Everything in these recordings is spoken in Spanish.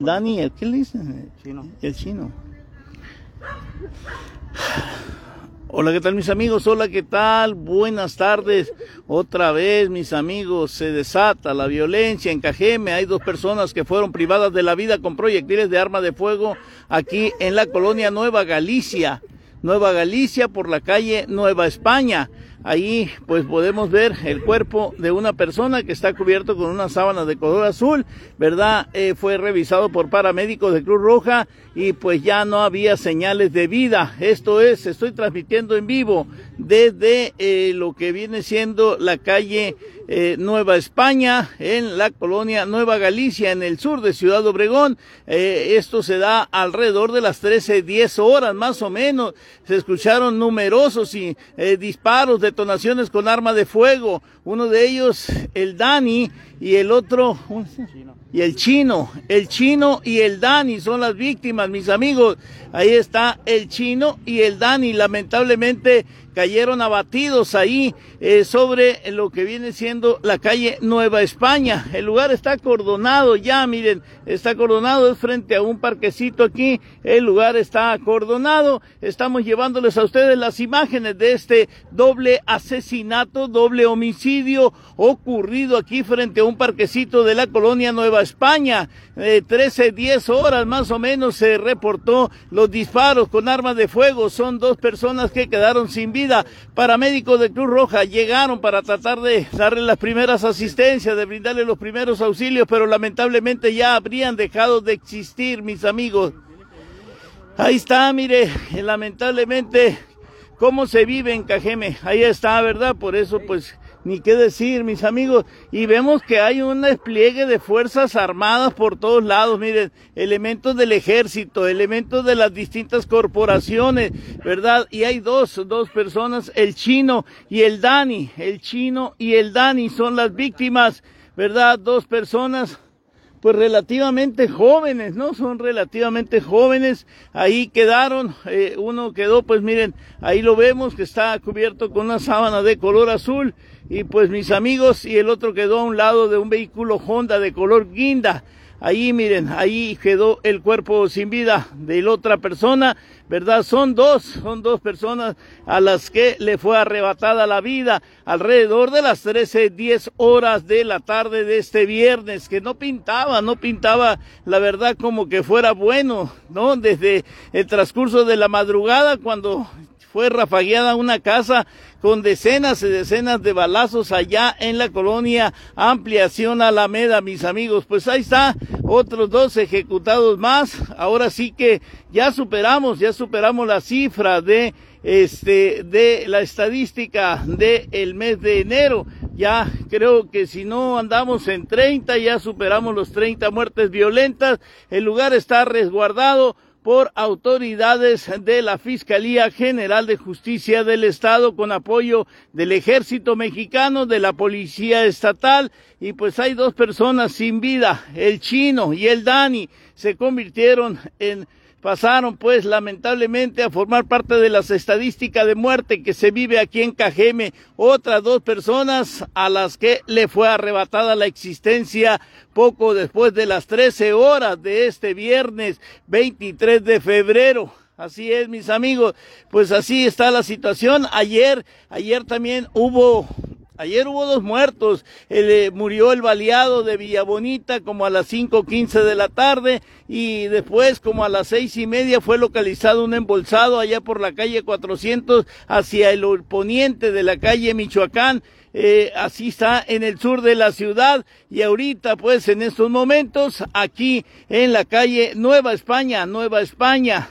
Dani, ¿qué le dice? Chino. El chino. Hola, ¿qué tal mis amigos? Hola, ¿qué tal? Buenas tardes. Otra vez, mis amigos, se desata la violencia en Cajeme. Hay dos personas que fueron privadas de la vida con proyectiles de arma de fuego aquí en la colonia Nueva Galicia. Nueva Galicia por la calle Nueva España. Ahí pues podemos ver el cuerpo de una persona que está cubierto con una sábana de color azul, ¿verdad? Eh, fue revisado por paramédicos de Cruz Roja y pues ya no había señales de vida. Esto es, estoy transmitiendo en vivo desde eh, lo que viene siendo la calle eh, Nueva España, en la colonia Nueva Galicia, en el sur de Ciudad Obregón. Eh, esto se da alrededor de las 13, 10 horas más o menos. Se escucharon numerosos y, eh, disparos, detonaciones con arma de fuego. Uno de ellos, el Dani, y el otro, y el chino, el chino y el Dani son las víctimas, mis amigos. Ahí está el chino y el Dani, lamentablemente cayeron abatidos ahí eh, sobre lo que viene siendo la calle Nueva España. El lugar está acordonado ya, miren, está acordonado, es frente a un parquecito aquí, el lugar está acordonado. Estamos llevándoles a ustedes las imágenes de este doble asesinato, doble homicidio ocurrido aquí frente a un parquecito de la colonia Nueva España. Eh, 13, 10 horas más o menos se reportó los disparos con armas de fuego. Son dos personas que quedaron sin vida Paramédicos de Cruz Roja llegaron para tratar de darle las primeras asistencias, de brindarle los primeros auxilios, pero lamentablemente ya habrían dejado de existir, mis amigos. Ahí está, mire, lamentablemente cómo se vive en Cajeme. Ahí está, ¿verdad? Por eso, pues, ni qué decir, mis amigos. Y vemos que hay un despliegue de fuerzas armadas por todos lados. Miren, elementos del ejército, elementos de las distintas corporaciones, ¿verdad? Y hay dos, dos personas, el chino y el Dani. El chino y el Dani son las víctimas, ¿verdad? Dos personas pues relativamente jóvenes, ¿no? Son relativamente jóvenes. Ahí quedaron, eh, uno quedó, pues miren, ahí lo vemos que está cubierto con una sábana de color azul y pues mis amigos y el otro quedó a un lado de un vehículo Honda de color guinda. Ahí miren, ahí quedó el cuerpo sin vida de la otra persona, ¿verdad? Son dos, son dos personas a las que le fue arrebatada la vida alrededor de las 13, 10 horas de la tarde de este viernes, que no pintaba, no pintaba la verdad como que fuera bueno, ¿no? Desde el transcurso de la madrugada cuando fue rafagueada una casa con decenas y decenas de balazos allá en la colonia Ampliación Alameda, mis amigos. Pues ahí está, otros dos ejecutados más. Ahora sí que ya superamos, ya superamos la cifra de este de la estadística del el mes de enero. Ya creo que si no andamos en 30, ya superamos los 30 muertes violentas. El lugar está resguardado por autoridades de la Fiscalía General de Justicia del Estado con apoyo del Ejército Mexicano, de la Policía Estatal. Y pues hay dos personas sin vida, el chino y el Dani, se convirtieron en pasaron pues lamentablemente a formar parte de las estadísticas de muerte que se vive aquí en Cajeme. Otras dos personas a las que le fue arrebatada la existencia poco después de las 13 horas de este viernes 23 de febrero. Así es, mis amigos. Pues así está la situación. Ayer, ayer también hubo Ayer hubo dos muertos. Eh, murió el baleado de Villabonita como a las 5.15 de la tarde y después como a las seis y media fue localizado un embolsado allá por la calle 400 hacia el poniente de la calle Michoacán. Eh, así está en el sur de la ciudad y ahorita pues en estos momentos aquí en la calle Nueva España, Nueva España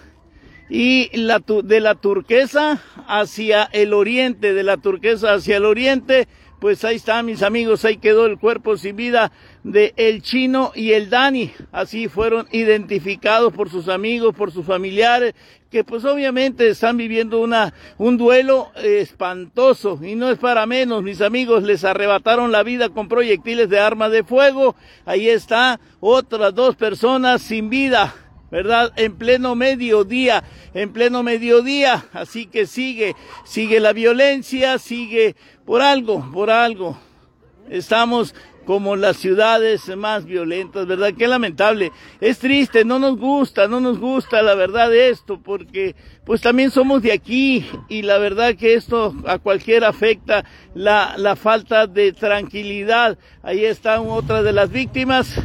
y la, de la turquesa hacia el oriente, de la turquesa hacia el oriente, pues ahí está mis amigos, ahí quedó el cuerpo sin vida de el chino y el Dani, así fueron identificados por sus amigos, por sus familiares, que pues obviamente están viviendo una, un duelo espantoso. Y no es para menos, mis amigos les arrebataron la vida con proyectiles de arma de fuego, ahí está otras dos personas sin vida, ¿verdad? En pleno mediodía, en pleno mediodía. Así que sigue, sigue la violencia, sigue por algo, por algo. Estamos como las ciudades más violentas, ¿verdad? Qué lamentable. Es triste, no nos gusta, no nos gusta la verdad esto, porque pues también somos de aquí y la verdad que esto a cualquiera afecta la, la falta de tranquilidad. Ahí está otra de las víctimas.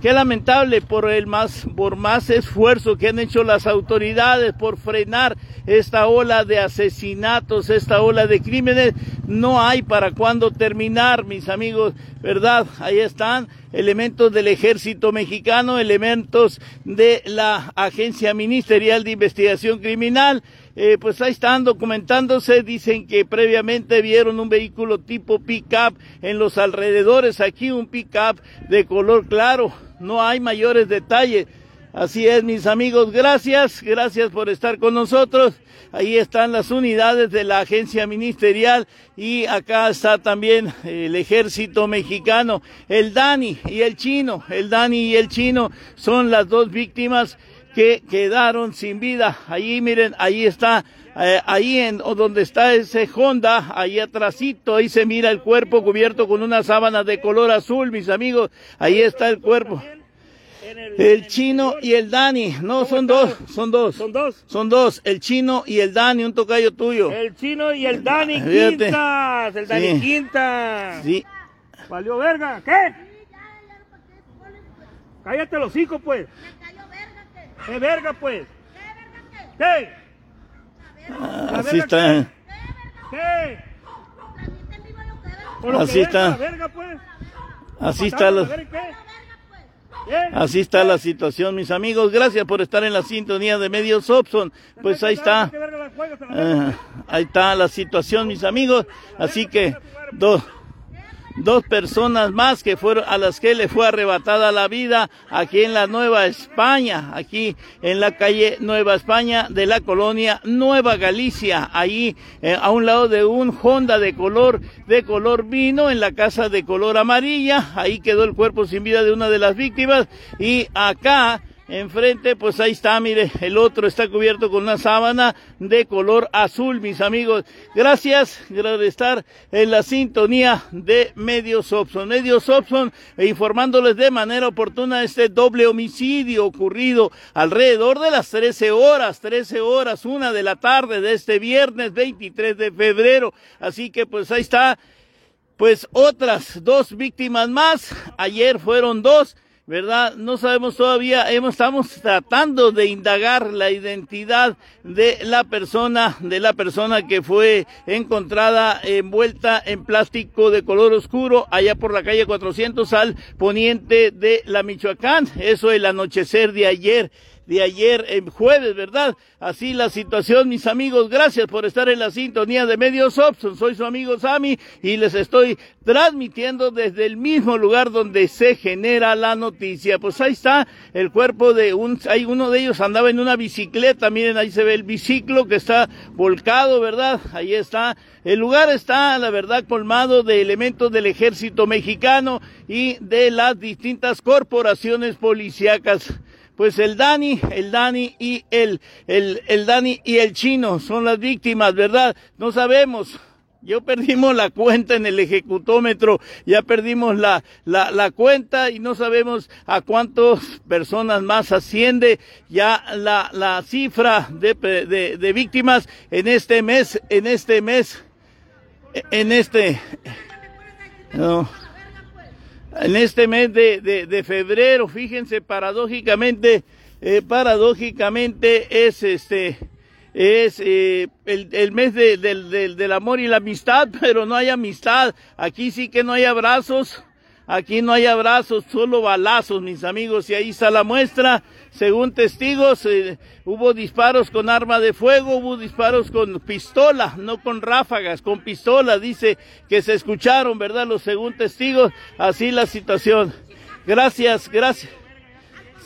Qué lamentable por el más, por más esfuerzo que han hecho las autoridades por frenar esta ola de asesinatos, esta ola de crímenes. No hay para cuándo terminar, mis amigos, ¿verdad? Ahí están elementos del ejército mexicano, elementos de la Agencia Ministerial de Investigación Criminal. Eh, pues ahí están documentándose, dicen que previamente vieron un vehículo tipo pick-up en los alrededores, aquí un pick-up de color claro, no hay mayores detalles. Así es, mis amigos, gracias, gracias por estar con nosotros. Ahí están las unidades de la agencia ministerial y acá está también el ejército mexicano, el Dani y el chino. El Dani y el chino son las dos víctimas que quedaron sin vida. Ahí miren, ahí está, eh, ahí en donde está ese Honda, ahí atrásito, ahí se mira el cuerpo cubierto con una sábana de color azul, mis amigos. Ahí está el cuerpo. El chino y el Dani, no, son dos, son dos. Son dos. Son dos, el chino y el Dani, un tocayo tuyo. El chino y el Dani Fíjate. Quintas. El Dani Sí. Quintas. Sí, Valió verga. ¿Qué? Cállate los hijos, pues. ¿Qué verga, pues? ¿Qué? ¿La así verga está. ¿Qué? Así que está. verga, pues. Así está la, así está la situación, mis amigos. Gracias por estar en la sintonía de Medios Opson. Pues ahí está. Eh, ahí está la situación, mis amigos. Así que dos, dos personas más que fueron a las que le fue arrebatada la vida aquí en la Nueva España, aquí en la calle Nueva España de la colonia Nueva Galicia, ahí eh, a un lado de un Honda de color de color vino en la casa de color amarilla. Ahí quedó el cuerpo sin vida de una de las víctimas y acá Enfrente, pues ahí está, mire, el otro está cubierto con una sábana de color azul, mis amigos. Gracias por estar en la sintonía de Medios Opson. Medios Opson informándoles de manera oportuna este doble homicidio ocurrido alrededor de las 13 horas, 13 horas, una de la tarde de este viernes 23 de febrero. Así que pues ahí está, pues otras dos víctimas más. Ayer fueron dos. ¿Verdad? No sabemos todavía, estamos tratando de indagar la identidad de la persona, de la persona que fue encontrada envuelta en plástico de color oscuro allá por la calle 400 al poniente de la Michoacán. Eso el anochecer de ayer de ayer en jueves, ¿verdad? Así la situación, mis amigos. Gracias por estar en la sintonía de Medios Opson. Soy su amigo Sammy y les estoy transmitiendo desde el mismo lugar donde se genera la noticia. Pues ahí está el cuerpo de un, hay uno de ellos andaba en una bicicleta. Miren, ahí se ve el biciclo que está volcado, ¿verdad? Ahí está. El lugar está, la verdad, colmado de elementos del ejército mexicano y de las distintas corporaciones policíacas pues el Dani, el Dani y el, el, el Dani y el chino son las víctimas, ¿verdad? No sabemos. Yo perdimos la cuenta en el ejecutómetro, ya perdimos la, la, la cuenta y no sabemos a cuántas personas más asciende ya la, la cifra de, de, de víctimas en este mes, en este mes, en este, no en este mes de, de, febrero, fíjense, paradójicamente, eh, paradójicamente es este, es eh, el, el, mes de, del, del, del amor y la amistad, pero no hay amistad. Aquí sí que no hay abrazos. Aquí no hay abrazos, solo balazos, mis amigos, y ahí está la muestra. Según testigos, eh, hubo disparos con arma de fuego, hubo disparos con pistola, no con ráfagas, con pistola, dice que se escucharon, ¿verdad? Los según testigos, así la situación. Gracias, gracias.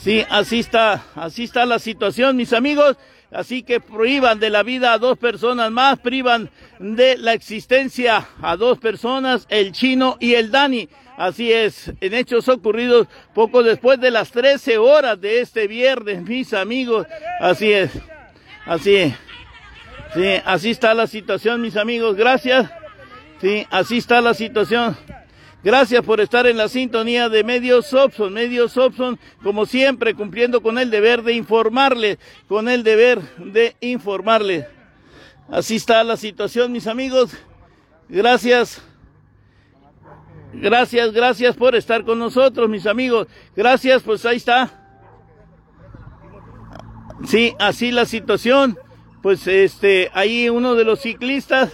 Sí, así está, así está la situación, mis amigos. Así que privan de la vida a dos personas más, privan de la existencia a dos personas, el chino y el Dani. Así es, en hechos ocurridos poco después de las 13 horas de este viernes, mis amigos. Así es, así es. Sí, así está la situación, mis amigos. Gracias. Sí, así está la situación. Gracias por estar en la sintonía de Medios Opson. Medios Opson, como siempre, cumpliendo con el deber de informarle, con el deber de informarle. Así está la situación, mis amigos. Gracias. Gracias, gracias por estar con nosotros, mis amigos. Gracias, pues ahí está. Sí, así la situación. Pues este, ahí uno de los ciclistas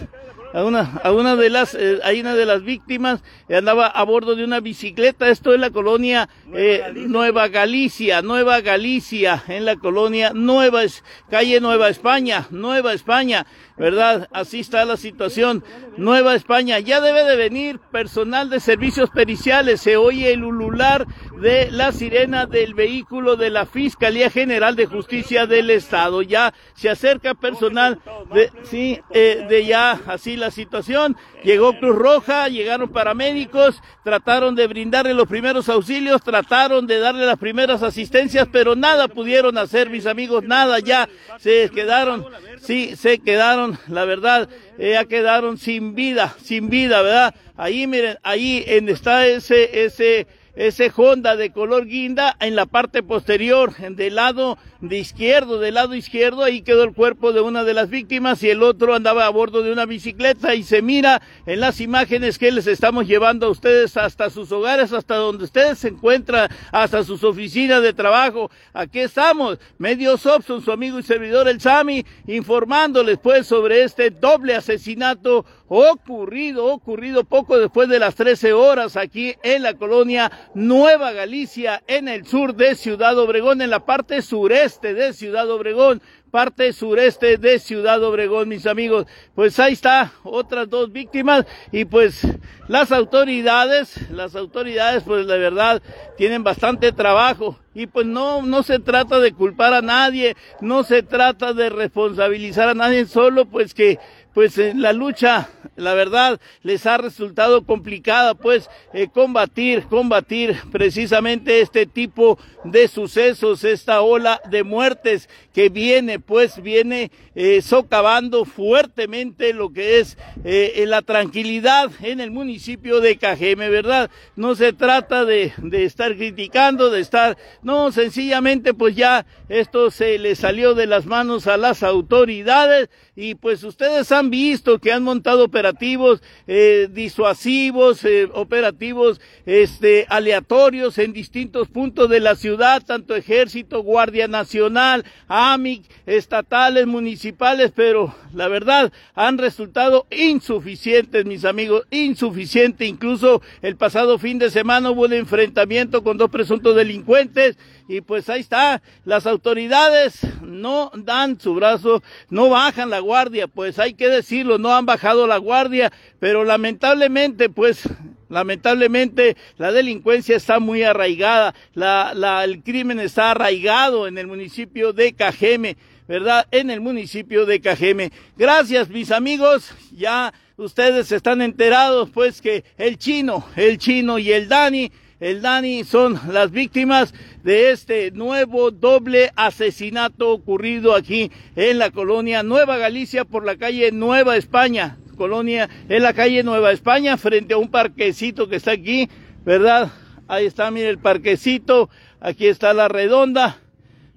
a una, a una de las, eh, hay una de las víctimas andaba a bordo de una bicicleta. Esto es la colonia eh, Nueva Galicia, Nueva Galicia, en la colonia Nueva, calle Nueva España, Nueva España, ¿verdad? Así está la situación. Nueva España, ya debe de venir personal de servicios periciales. Se oye el ulular de la sirena del vehículo de la Fiscalía General de Justicia del Estado. Ya se acerca personal de, sí, eh, de ya así la situación. Llegó Cruz Roja, llegaron paramédicos, trataron de brindarle los primeros auxilios, trataron de darle las primeras asistencias, pero nada pudieron hacer, mis amigos, nada ya se quedaron, sí, se quedaron, la verdad, ya quedaron sin vida, sin vida, ¿verdad? Ahí miren, ahí en está ese, ese, ese Honda de color guinda en la parte posterior, del lado de izquierdo, del lado izquierdo, ahí quedó el cuerpo de una de las víctimas y el otro andaba a bordo de una bicicleta y se mira en las imágenes que les estamos llevando a ustedes hasta sus hogares, hasta donde ustedes se encuentran, hasta sus oficinas de trabajo. Aquí estamos, Medios Opson, su amigo y servidor el Sami, informándoles pues sobre este doble asesinato ocurrido, ocurrido poco después de las 13 horas aquí en la colonia Nueva Galicia, en el sur de Ciudad Obregón, en la parte sureste de Ciudad Obregón, parte sureste de Ciudad Obregón, mis amigos. Pues ahí está, otras dos víctimas. Y pues las autoridades, las autoridades pues la verdad tienen bastante trabajo. Y pues no, no se trata de culpar a nadie, no se trata de responsabilizar a nadie, solo pues que pues la lucha, la verdad, les ha resultado complicada, pues, eh, combatir, combatir precisamente este tipo de sucesos, esta ola de muertes que viene, pues, viene eh, socavando fuertemente lo que es eh, la tranquilidad en el municipio de Cajeme, ¿verdad? No se trata de, de estar criticando, de estar, no, sencillamente, pues ya esto se le salió de las manos a las autoridades y pues ustedes han visto que han montado operativos eh, disuasivos, eh, operativos este, aleatorios en distintos puntos de la ciudad, tanto ejército, guardia nacional, AMIC, estatales, municipales, pero la verdad han resultado insuficientes, mis amigos, insuficiente. Incluso el pasado fin de semana hubo un enfrentamiento con dos presuntos delincuentes y pues ahí está, las autoridades no dan su brazo, no bajan la guardia, pues hay que decirlo, no han bajado la guardia, pero lamentablemente pues Lamentablemente la delincuencia está muy arraigada, la, la, el crimen está arraigado en el municipio de Cajeme, ¿verdad? En el municipio de Cajeme. Gracias mis amigos, ya ustedes están enterados pues que el chino, el chino y el Dani el Dani son las víctimas de este nuevo doble asesinato ocurrido aquí en la colonia Nueva Galicia por la calle Nueva España. Colonia en la calle Nueva España frente a un parquecito que está aquí, ¿verdad? Ahí está, miren el parquecito, aquí está la redonda,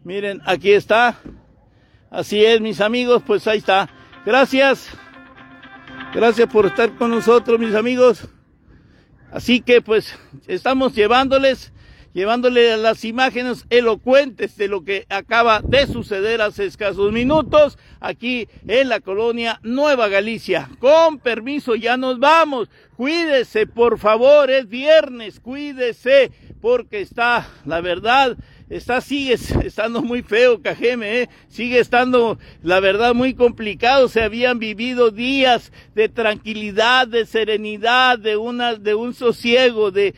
miren, aquí está. Así es, mis amigos, pues ahí está. Gracias. Gracias por estar con nosotros, mis amigos. Así que pues estamos llevándoles, llevándoles las imágenes elocuentes de lo que acaba de suceder hace escasos minutos aquí en la colonia Nueva Galicia. Con permiso, ya nos vamos. Cuídese, por favor, es viernes, cuídese, porque está, la verdad, está, sigue estando muy feo Cajeme, ¿eh? sigue estando, la verdad, muy complicado. Se habían vivido días de tranquilidad, de serenidad, de una, de un sosiego, de,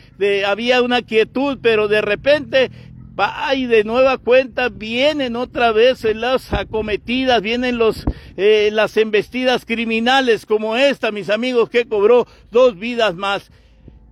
había una quietud, pero de repente de nueva cuenta vienen otra vez las acometidas, vienen los, eh, las embestidas criminales como esta, mis amigos, que cobró dos vidas más.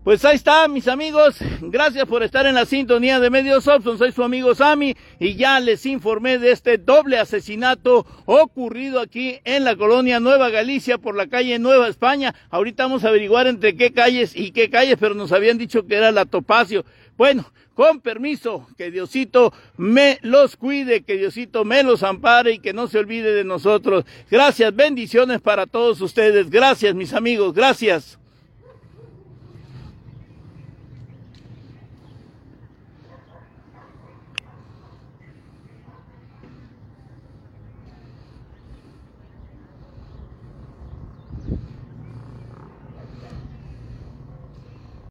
Pues ahí está, mis amigos. Gracias por estar en la sintonía de Medios Opson. Soy su amigo Sammy y ya les informé de este doble asesinato ocurrido aquí en la colonia Nueva Galicia por la calle Nueva España. Ahorita vamos a averiguar entre qué calles y qué calles, pero nos habían dicho que era la Topacio. Bueno, con permiso, que Diosito me los cuide, que Diosito me los ampare y que no se olvide de nosotros. Gracias, bendiciones para todos ustedes. Gracias, mis amigos, gracias.